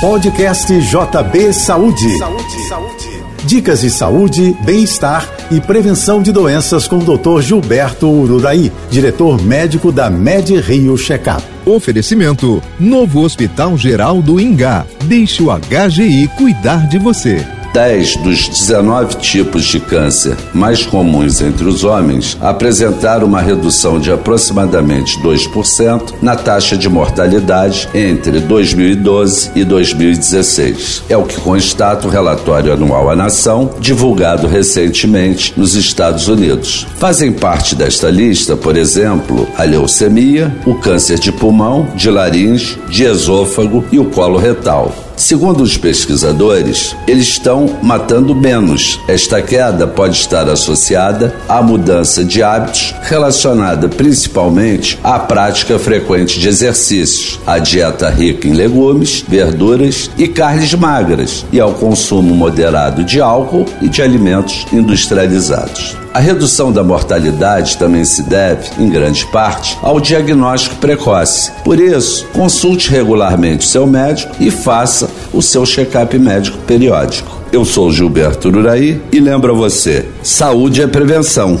Podcast JB Saúde. Saúde, saúde. Dicas de saúde, bem-estar e prevenção de doenças com o Dr. Gilberto Ururaí, diretor médico da Med Rio Checkup. Oferecimento: Novo Hospital Geral do Ingá. Deixe o HGI cuidar de você. 10 dos 19 tipos de câncer mais comuns entre os homens apresentaram uma redução de aproximadamente 2% na taxa de mortalidade entre 2012 e 2016. É o que constata o relatório anual à nação, divulgado recentemente nos Estados Unidos. Fazem parte desta lista, por exemplo, a leucemia, o câncer de pulmão, de laringe, de esôfago e o colo retal. Segundo os pesquisadores, eles estão matando menos. Esta queda pode estar associada à mudança de hábitos relacionada principalmente à prática frequente de exercícios, à dieta rica em legumes, verduras e carnes magras e ao consumo moderado de álcool e de alimentos industrializados. A redução da mortalidade também se deve, em grande parte, ao diagnóstico precoce. Por isso, consulte regularmente seu médico e faça o seu check-up médico periódico. Eu sou Gilberto Uraí e lembro a você: saúde é prevenção.